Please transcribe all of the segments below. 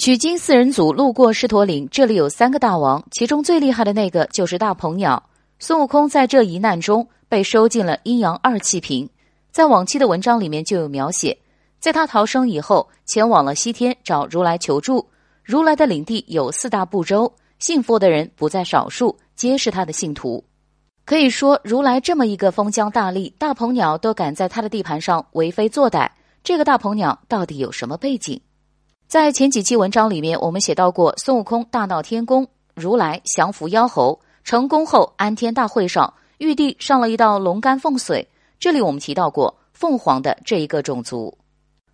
取经四人组路过狮驼岭，这里有三个大王，其中最厉害的那个就是大鹏鸟。孙悟空在这一难中被收进了阴阳二气瓶，在往期的文章里面就有描写，在他逃生以后，前往了西天找如来求助。如来的领地有四大部洲，信佛的人不在少数，皆是他的信徒。可以说，如来这么一个封疆大吏，大鹏鸟都敢在他的地盘上为非作歹，这个大鹏鸟到底有什么背景？在前几期文章里面，我们写到过孙悟空大闹天宫，如来降服妖猴，成功后安天大会上，玉帝上了一道龙肝凤髓。这里我们提到过凤凰的这一个种族，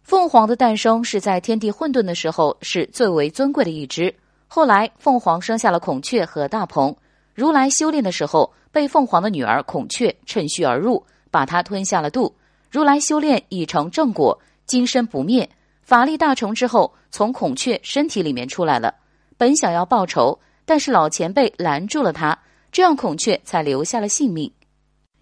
凤凰的诞生是在天地混沌的时候，是最为尊贵的一只。后来凤凰生下了孔雀和大鹏，如来修炼的时候，被凤凰的女儿孔雀趁虚而入，把它吞下了肚。如来修炼已成正果，金身不灭。法力大成之后，从孔雀身体里面出来了，本想要报仇，但是老前辈拦住了他，这样孔雀才留下了性命。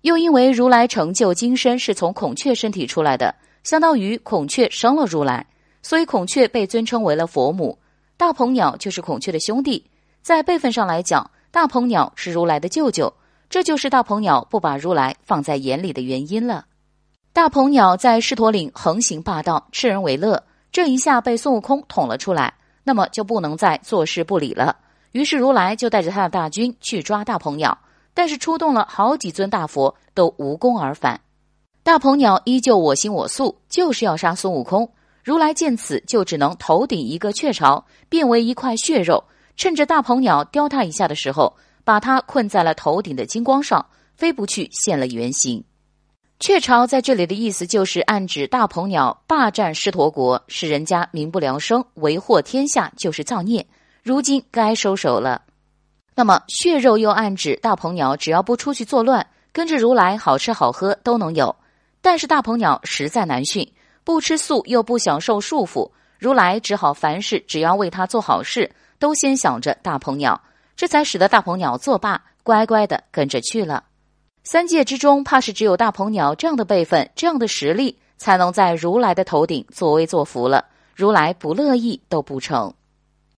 又因为如来成就金身是从孔雀身体出来的，相当于孔雀生了如来，所以孔雀被尊称为了佛母。大鹏鸟就是孔雀的兄弟，在辈分上来讲，大鹏鸟是如来的舅舅，这就是大鹏鸟不把如来放在眼里的原因了。大鹏鸟在狮驼岭横行霸道，吃人为乐。这一下被孙悟空捅了出来，那么就不能再坐视不理了。于是如来就带着他的大军去抓大鹏鸟，但是出动了好几尊大佛都无功而返。大鹏鸟依旧我行我素，就是要杀孙悟空。如来见此，就只能头顶一个雀巢，变为一块血肉，趁着大鹏鸟叼他一下的时候，把他困在了头顶的金光上，飞不去，现了原形。雀巢在这里的意思就是暗指大鹏鸟霸占狮驼国，使人家民不聊生，为祸天下，就是造孽。如今该收手了。那么血肉又暗指大鹏鸟只要不出去作乱，跟着如来好吃好喝都能有。但是大鹏鸟实在难驯，不吃素又不享受束缚，如来只好凡事只要为他做好事，都先想着大鹏鸟，这才使得大鹏鸟作罢，乖乖的跟着去了。三界之中，怕是只有大鹏鸟这样的辈分、这样的实力，才能在如来的头顶作威作福了。如来不乐意都不成。